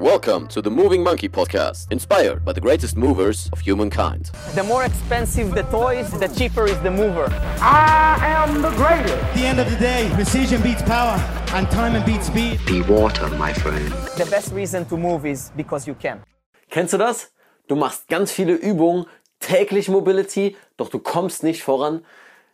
Welcome to the Moving Monkey podcast, inspired by the greatest movers of humankind. The more expensive the toys, the cheaper is the mover. I am the greatest. At the end of the day, precision beats power and time beats speed. Be water, my friend. The best reason to move is because you can. Kennst du das? Du machst ganz viele Übungen, täglich Mobility, doch du kommst nicht voran.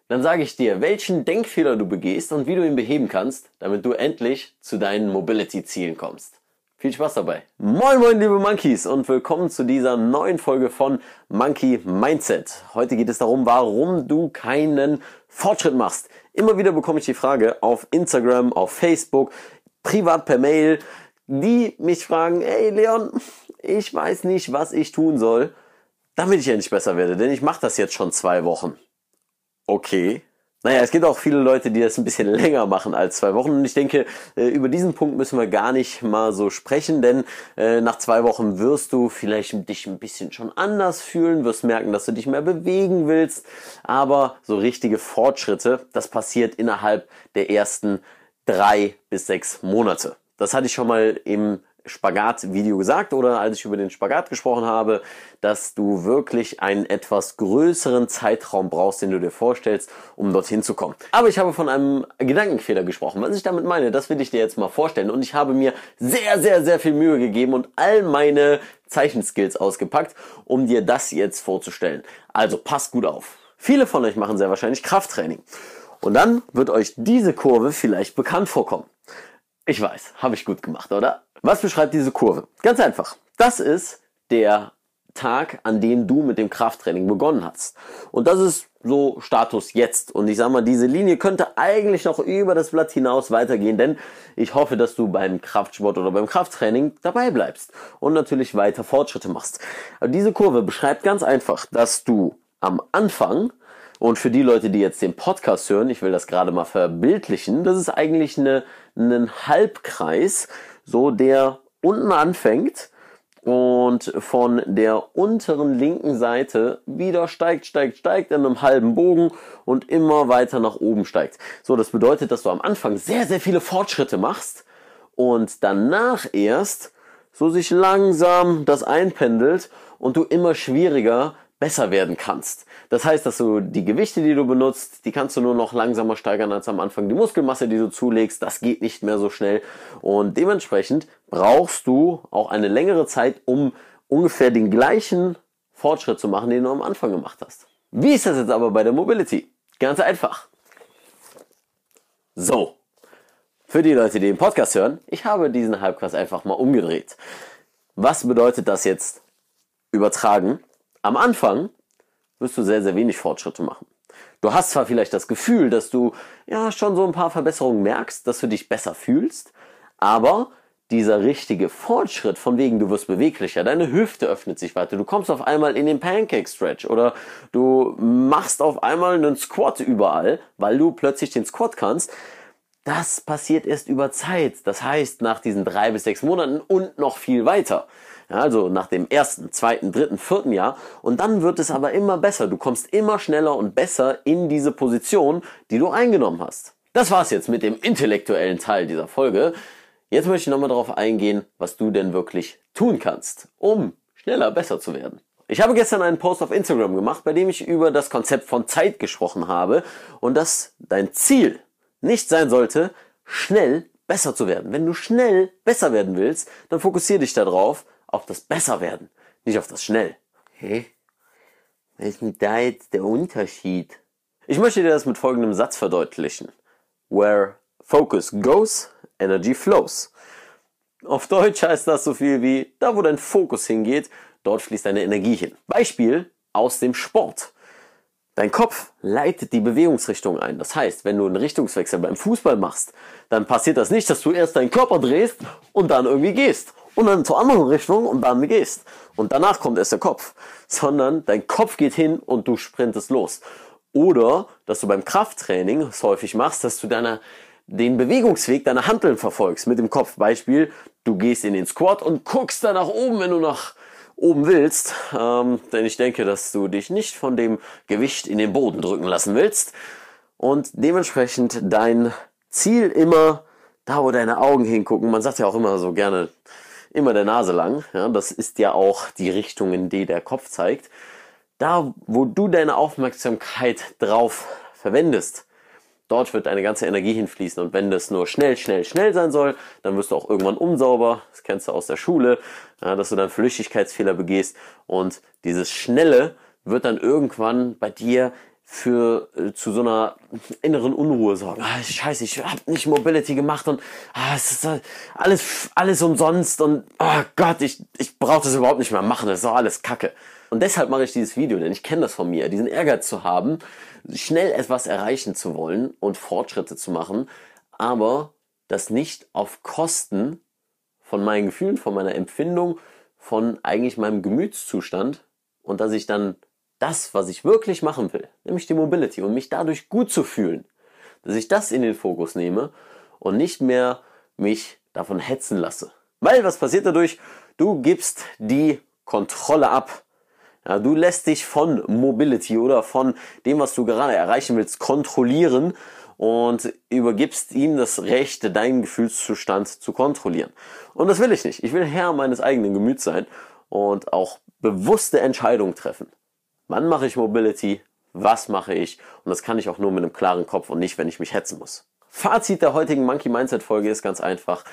Dann sage ich dir, welchen Denkfehler du begehst und wie du ihn beheben kannst, damit du endlich zu deinen Mobility-Zielen kommst. Viel Spaß dabei. Moin moin liebe Monkeys und willkommen zu dieser neuen Folge von Monkey Mindset. Heute geht es darum, warum du keinen Fortschritt machst. Immer wieder bekomme ich die Frage auf Instagram, auf Facebook, privat per Mail, die mich fragen, ey Leon, ich weiß nicht, was ich tun soll, damit ich endlich besser werde, denn ich mache das jetzt schon zwei Wochen. Okay, naja, es gibt auch viele Leute, die das ein bisschen länger machen als zwei Wochen. Und ich denke, äh, über diesen Punkt müssen wir gar nicht mal so sprechen, denn äh, nach zwei Wochen wirst du vielleicht dich ein bisschen schon anders fühlen, wirst merken, dass du dich mehr bewegen willst. Aber so richtige Fortschritte, das passiert innerhalb der ersten drei bis sechs Monate. Das hatte ich schon mal im Spagat-Video gesagt oder als ich über den Spagat gesprochen habe, dass du wirklich einen etwas größeren Zeitraum brauchst, den du dir vorstellst, um dorthin zu kommen. Aber ich habe von einem Gedankenfehler gesprochen. Was ich damit meine, das will ich dir jetzt mal vorstellen. Und ich habe mir sehr, sehr, sehr viel Mühe gegeben und all meine Zeichenskills ausgepackt, um dir das jetzt vorzustellen. Also pass gut auf. Viele von euch machen sehr wahrscheinlich Krafttraining. Und dann wird euch diese Kurve vielleicht bekannt vorkommen. Ich weiß, habe ich gut gemacht, oder? Was beschreibt diese Kurve? Ganz einfach. Das ist der Tag, an dem du mit dem Krafttraining begonnen hast. Und das ist so Status jetzt. Und ich sag mal, diese Linie könnte eigentlich noch über das Blatt hinaus weitergehen, denn ich hoffe, dass du beim Kraftsport oder beim Krafttraining dabei bleibst und natürlich weiter Fortschritte machst. Aber diese Kurve beschreibt ganz einfach, dass du am Anfang und für die Leute, die jetzt den Podcast hören, ich will das gerade mal verbildlichen, das ist eigentlich eine, ein Halbkreis, so der unten anfängt und von der unteren linken Seite wieder steigt, steigt, steigt in einem halben Bogen und immer weiter nach oben steigt. So, das bedeutet, dass du am Anfang sehr, sehr viele Fortschritte machst und danach erst so sich langsam das einpendelt und du immer schwieriger besser werden kannst. Das heißt, dass du die Gewichte, die du benutzt, die kannst du nur noch langsamer steigern als am Anfang. Die Muskelmasse, die du zulegst, das geht nicht mehr so schnell. Und dementsprechend brauchst du auch eine längere Zeit, um ungefähr den gleichen Fortschritt zu machen, den du am Anfang gemacht hast. Wie ist das jetzt aber bei der Mobility? Ganz einfach. So. Für die Leute, die den Podcast hören, ich habe diesen Halbkreis einfach mal umgedreht. Was bedeutet das jetzt übertragen? Am Anfang wirst du sehr, sehr wenig Fortschritte machen. Du hast zwar vielleicht das Gefühl, dass du ja schon so ein paar Verbesserungen merkst, dass du dich besser fühlst, aber dieser richtige Fortschritt von wegen, du wirst beweglicher, deine Hüfte öffnet sich weiter, du kommst auf einmal in den Pancake Stretch oder du machst auf einmal einen Squat überall, weil du plötzlich den Squat kannst. Das passiert erst über Zeit. Das heißt, nach diesen drei bis sechs Monaten und noch viel weiter. Ja, also nach dem ersten, zweiten, dritten, vierten Jahr. Und dann wird es aber immer besser. Du kommst immer schneller und besser in diese Position, die du eingenommen hast. Das war's jetzt mit dem intellektuellen Teil dieser Folge. Jetzt möchte ich nochmal darauf eingehen, was du denn wirklich tun kannst, um schneller besser zu werden. Ich habe gestern einen Post auf Instagram gemacht, bei dem ich über das Konzept von Zeit gesprochen habe und dass dein Ziel nicht sein sollte, schnell besser zu werden. Wenn du schnell besser werden willst, dann fokussiere dich darauf, auf das Besserwerden, nicht auf das Schnell. Hä? Was ist denn da jetzt der Unterschied? Ich möchte dir das mit folgendem Satz verdeutlichen. Where focus goes, energy flows. Auf Deutsch heißt das so viel wie, da wo dein Fokus hingeht, dort fließt deine Energie hin. Beispiel aus dem Sport. Dein Kopf leitet die Bewegungsrichtung ein. Das heißt, wenn du einen Richtungswechsel beim Fußball machst, dann passiert das nicht, dass du erst deinen Körper drehst und dann irgendwie gehst und dann zur anderen Richtung und dann gehst. Und danach kommt erst der Kopf. Sondern dein Kopf geht hin und du sprintest los. Oder, dass du beim Krafttraining es häufig machst, dass du deine, den Bewegungsweg deiner Handeln verfolgst. Mit dem Kopf. Beispiel, du gehst in den Squat und guckst da nach oben, wenn du nach oben willst. Ähm, denn ich denke, dass du dich nicht von dem Gewicht in den Boden drücken lassen willst. Und dementsprechend dein Ziel immer da, wo deine Augen hingucken. Man sagt ja auch immer so gerne, immer der Nase lang. Ja, das ist ja auch die Richtung, in die der Kopf zeigt. Da, wo du deine Aufmerksamkeit drauf verwendest, dort wird deine ganze Energie hinfließen. Und wenn das nur schnell, schnell, schnell sein soll, dann wirst du auch irgendwann unsauber. Das kennst du aus der Schule, ja, dass du dann Flüchtigkeitsfehler begehst. Und dieses Schnelle wird dann irgendwann bei dir für äh, zu so einer inneren Unruhe sorgen. Ah, scheiße, ich habe nicht Mobility gemacht und ah, es ist äh, alles alles umsonst und oh Gott, ich ich brauche das überhaupt nicht mehr machen, das ist doch alles Kacke. Und deshalb mache ich dieses Video, denn ich kenne das von mir, diesen Ehrgeiz zu haben, schnell etwas erreichen zu wollen und Fortschritte zu machen, aber das nicht auf Kosten von meinen Gefühlen, von meiner Empfindung, von eigentlich meinem Gemütszustand und dass ich dann das, was ich wirklich machen will, nämlich die Mobility und mich dadurch gut zu fühlen, dass ich das in den Fokus nehme und nicht mehr mich davon hetzen lasse. Weil was passiert dadurch? Du gibst die Kontrolle ab. Ja, du lässt dich von Mobility oder von dem, was du gerade erreichen willst, kontrollieren und übergibst ihm das Recht, deinen Gefühlszustand zu kontrollieren. Und das will ich nicht. Ich will Herr meines eigenen Gemüts sein und auch bewusste Entscheidungen treffen. Wann mache ich Mobility? Was mache ich? Und das kann ich auch nur mit einem klaren Kopf und nicht, wenn ich mich hetzen muss. Fazit der heutigen Monkey Mindset Folge ist ganz einfach.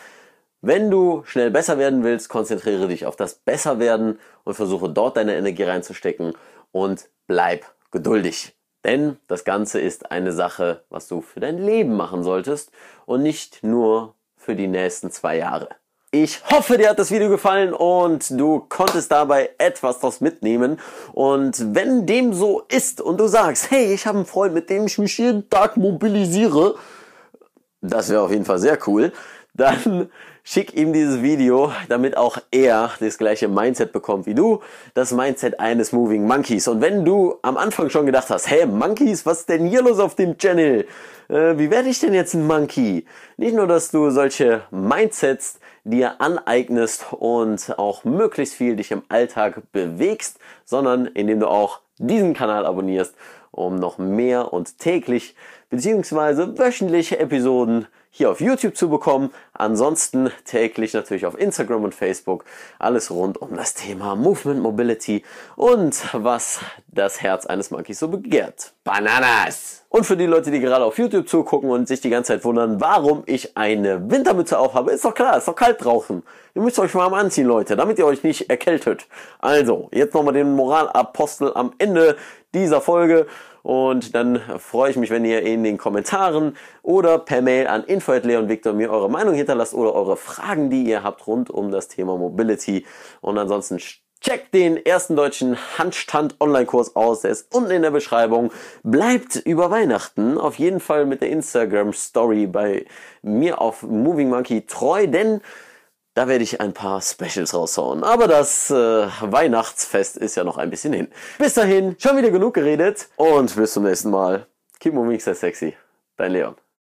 Wenn du schnell besser werden willst, konzentriere dich auf das Besserwerden und versuche dort deine Energie reinzustecken und bleib geduldig. Denn das Ganze ist eine Sache, was du für dein Leben machen solltest und nicht nur für die nächsten zwei Jahre. Ich hoffe, dir hat das Video gefallen und du konntest dabei etwas draus mitnehmen. Und wenn dem so ist und du sagst, hey, ich habe einen Freund, mit dem ich mich jeden Tag mobilisiere, das wäre auf jeden Fall sehr cool, dann schick ihm dieses Video, damit auch er das gleiche Mindset bekommt wie du, das Mindset eines Moving Monkeys. Und wenn du am Anfang schon gedacht hast, hey Monkeys, was ist denn hier los auf dem Channel? Äh, wie werde ich denn jetzt ein Monkey? Nicht nur, dass du solche Mindsets dir aneignest und auch möglichst viel dich im Alltag bewegst, sondern indem du auch diesen Kanal abonnierst, um noch mehr und täglich beziehungsweise wöchentliche Episoden hier auf YouTube zu bekommen. Ansonsten täglich natürlich auf Instagram und Facebook alles rund um das Thema Movement Mobility und was das Herz eines Monkeys so begehrt. Bananas! Und für die Leute, die gerade auf YouTube zugucken und sich die ganze Zeit wundern, warum ich eine Wintermütze aufhabe, ist doch klar, ist doch kalt draußen. Ihr müsst euch warm anziehen, Leute, damit ihr euch nicht erkältet. Also, jetzt nochmal den Moralapostel am Ende dieser Folge. Und dann freue ich mich, wenn ihr in den Kommentaren oder per Mail an info.leonvictor mir eure Meinung hinterlasst oder eure Fragen, die ihr habt rund um das Thema Mobility. Und ansonsten Checkt den ersten deutschen Handstand Online-Kurs aus, der ist unten in der Beschreibung. Bleibt über Weihnachten auf jeden Fall mit der Instagram Story bei mir auf Moving Monkey treu, denn da werde ich ein paar Specials raushauen. Aber das äh, Weihnachtsfest ist ja noch ein bisschen hin. Bis dahin, schon wieder genug geredet und bis zum nächsten Mal. Keep moving, stay sexy. Dein Leon.